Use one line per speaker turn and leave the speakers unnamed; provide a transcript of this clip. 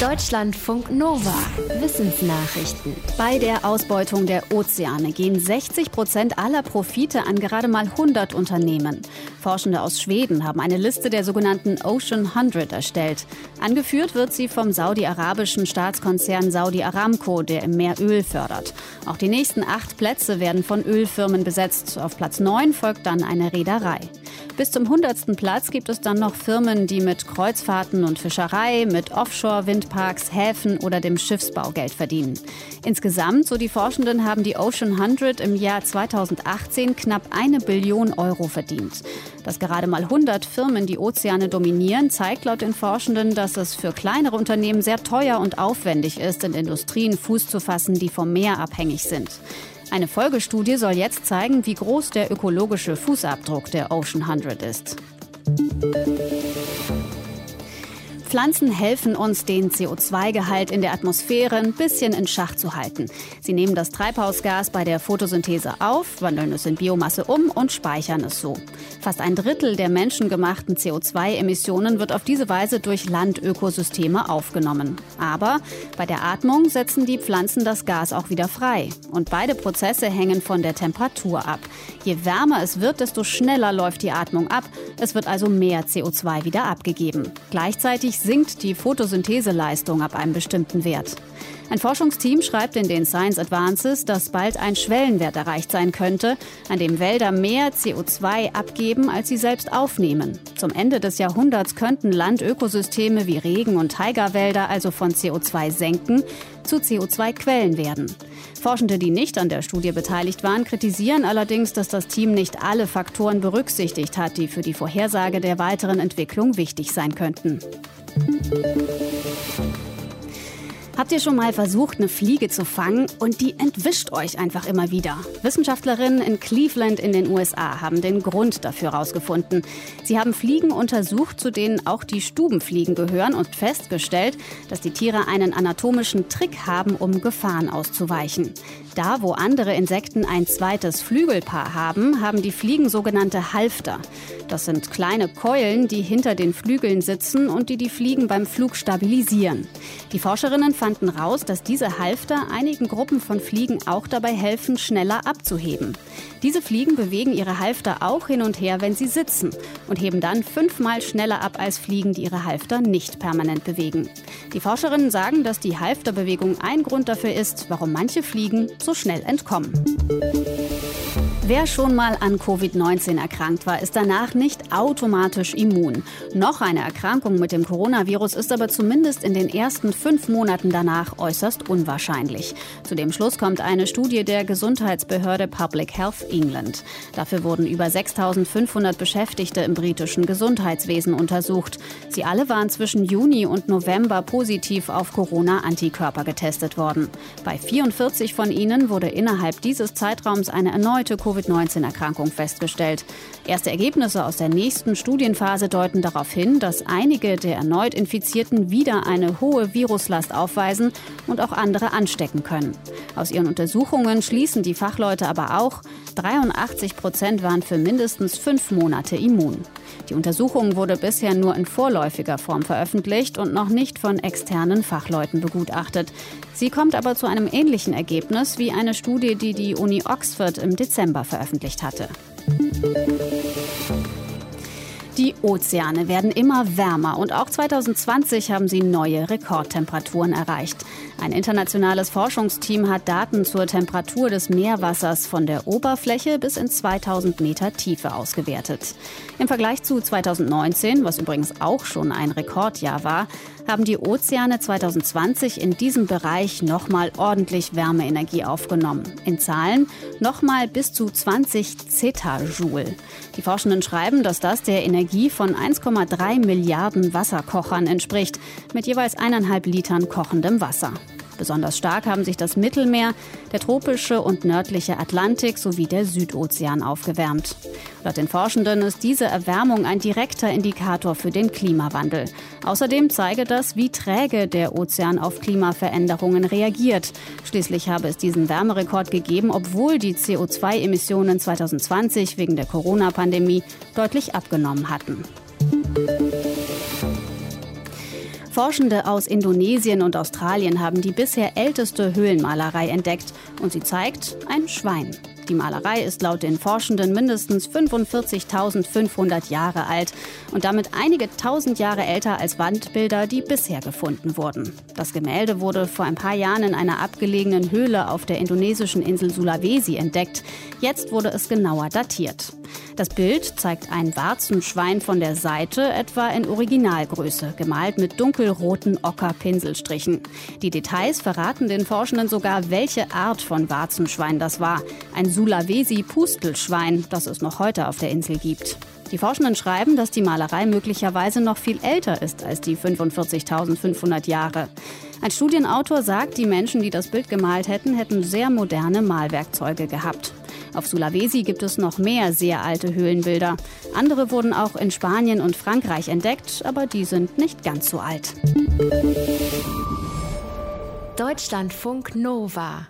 Deutschlandfunk Nova. Wissensnachrichten.
Bei der Ausbeutung der Ozeane gehen 60 Prozent aller Profite an gerade mal 100 Unternehmen. Forschende aus Schweden haben eine Liste der sogenannten Ocean 100 erstellt. Angeführt wird sie vom saudi-arabischen Staatskonzern Saudi Aramco, der im Meer Öl fördert. Auch die nächsten acht Plätze werden von Ölfirmen besetzt. Auf Platz 9 folgt dann eine Reederei. Bis zum 100. Platz gibt es dann noch Firmen, die mit Kreuzfahrten und Fischerei, mit Offshore-Windparks, Häfen oder dem Schiffsbau Geld verdienen. Insgesamt, so die Forschenden, haben die Ocean 100 im Jahr 2018 knapp eine Billion Euro verdient. Dass gerade mal 100 Firmen die Ozeane dominieren, zeigt laut den Forschenden, dass es für kleinere Unternehmen sehr teuer und aufwendig ist, in Industrien Fuß zu fassen, die vom Meer abhängig sind. Eine Folgestudie soll jetzt zeigen, wie groß der ökologische Fußabdruck der Ocean 100 ist. Pflanzen helfen uns, den CO2-Gehalt in der Atmosphäre ein bisschen in Schach zu halten. Sie nehmen das Treibhausgas bei der Photosynthese auf, wandeln es in Biomasse um und speichern es so. Fast ein Drittel der menschengemachten CO2-Emissionen wird auf diese Weise durch Landökosysteme aufgenommen. Aber bei der Atmung setzen die Pflanzen das Gas auch wieder frei. Und beide Prozesse hängen von der Temperatur ab. Je wärmer es wird, desto schneller läuft die Atmung ab. Es wird also mehr CO2 wieder abgegeben. Gleichzeitig sinkt die Photosyntheseleistung ab einem bestimmten Wert. Ein Forschungsteam schreibt in den Science Advances, dass bald ein Schwellenwert erreicht sein könnte, an dem Wälder mehr CO2 abgeben, als sie selbst aufnehmen. Zum Ende des Jahrhunderts könnten Landökosysteme wie Regen- und Tigerwälder also von CO2 senken zu CO2-Quellen werden. Forschende, die nicht an der Studie beteiligt waren, kritisieren allerdings, dass das Team nicht alle Faktoren berücksichtigt hat, die für die Vorhersage der weiteren Entwicklung wichtig sein könnten. Habt ihr schon mal versucht, eine Fliege zu fangen und die entwischt euch einfach immer wieder? Wissenschaftlerinnen in Cleveland in den USA haben den Grund dafür herausgefunden. Sie haben Fliegen untersucht, zu denen auch die Stubenfliegen gehören und festgestellt, dass die Tiere einen anatomischen Trick haben, um Gefahren auszuweichen. Da, wo andere Insekten ein zweites Flügelpaar haben, haben die Fliegen sogenannte Halfter. Das sind kleine Keulen, die hinter den Flügeln sitzen und die die Fliegen beim Flug stabilisieren. Die Forscherinnen fanden raus, dass diese Halfter einigen Gruppen von Fliegen auch dabei helfen, schneller abzuheben. Diese Fliegen bewegen ihre Halfter auch hin und her, wenn sie sitzen und heben dann fünfmal schneller ab als Fliegen, die ihre Halfter nicht permanent bewegen. Die Forscherinnen sagen, dass die Halfterbewegung ein Grund dafür ist, warum manche Fliegen so schnell entkommen. Wer schon mal an Covid-19 erkrankt war, ist danach nicht automatisch immun. Noch eine Erkrankung mit dem Coronavirus ist aber zumindest in den ersten fünf Monaten danach äußerst unwahrscheinlich. Zu dem Schluss kommt eine Studie der Gesundheitsbehörde Public Health England. Dafür wurden über 6500 Beschäftigte im britischen Gesundheitswesen untersucht. Sie alle waren zwischen Juni und November positiv auf Corona-Antikörper getestet worden. Bei 44 von ihnen wurde innerhalb dieses Zeitraums eine erneute Covid Covid-19-Erkrankung festgestellt. Erste Ergebnisse aus der nächsten Studienphase deuten darauf hin, dass einige der erneut Infizierten wieder eine hohe Viruslast aufweisen und auch andere anstecken können. Aus ihren Untersuchungen schließen die Fachleute aber auch, 83 Prozent waren für mindestens fünf Monate immun. Die Untersuchung wurde bisher nur in vorläufiger Form veröffentlicht und noch nicht von externen Fachleuten begutachtet. Sie kommt aber zu einem ähnlichen Ergebnis wie eine Studie, die die Uni Oxford im Dezember veröffentlicht hatte. Ozeane werden immer wärmer und auch 2020 haben sie neue Rekordtemperaturen erreicht. Ein internationales Forschungsteam hat Daten zur Temperatur des Meerwassers von der Oberfläche bis in 2000 Meter Tiefe ausgewertet. Im Vergleich zu 2019, was übrigens auch schon ein Rekordjahr war, haben die Ozeane 2020 in diesem Bereich nochmal ordentlich Wärmeenergie aufgenommen. In Zahlen nochmal bis zu 20 Zetajoule. Die Forschenden schreiben, dass das der Energie von 1,3 Milliarden Wasserkochern entspricht, mit jeweils eineinhalb Litern kochendem Wasser. Besonders stark haben sich das Mittelmeer, der tropische und nördliche Atlantik sowie der Südozean aufgewärmt. Laut den Forschenden ist diese Erwärmung ein direkter Indikator für den Klimawandel. Außerdem zeige das, wie träge der Ozean auf Klimaveränderungen reagiert. Schließlich habe es diesen Wärmerekord gegeben, obwohl die CO2-Emissionen 2020 wegen der Corona-Pandemie deutlich abgenommen hatten. Forschende aus Indonesien und Australien haben die bisher älteste Höhlenmalerei entdeckt und sie zeigt ein Schwein. Die Malerei ist laut den Forschenden mindestens 45.500 Jahre alt und damit einige tausend Jahre älter als Wandbilder, die bisher gefunden wurden. Das Gemälde wurde vor ein paar Jahren in einer abgelegenen Höhle auf der indonesischen Insel Sulawesi entdeckt. Jetzt wurde es genauer datiert. Das Bild zeigt ein Warzenschwein von der Seite, etwa in Originalgröße, gemalt mit dunkelroten Ocker-Pinselstrichen. Die Details verraten den Forschenden sogar, welche Art von Warzenschwein das war. Ein Sulawesi-Pustelschwein, das es noch heute auf der Insel gibt. Die Forschenden schreiben, dass die Malerei möglicherweise noch viel älter ist als die 45.500 Jahre. Ein Studienautor sagt, die Menschen, die das Bild gemalt hätten, hätten sehr moderne Malwerkzeuge gehabt. Auf Sulawesi gibt es noch mehr sehr alte Höhlenbilder. Andere wurden auch in Spanien und Frankreich entdeckt, aber die sind nicht ganz so alt.
Deutschlandfunk Nova